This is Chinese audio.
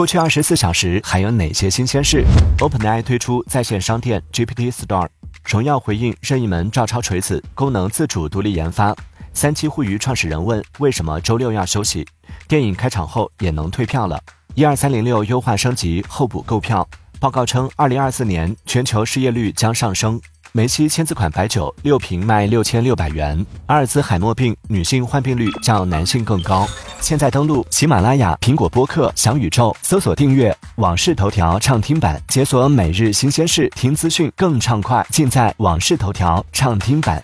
过去二十四小时还有哪些新鲜事？OpenAI 推出在线商店 GPT Store，荣耀回应任意门照抄锤子，功能自主独立研发。三七互娱创始人问为什么周六要休息？电影开场后也能退票了。一二三零六优化升级候补购票。报告称，二零二四年全球失业率将上升。梅西签字款白酒六瓶卖六千六百元。阿尔兹海默病女性患病率较男性更高。现在登录喜马拉雅、苹果播客、小宇宙，搜索订阅《往事头条》畅听版，解锁每日新鲜事，听资讯更畅快，尽在《往事头条》畅听版。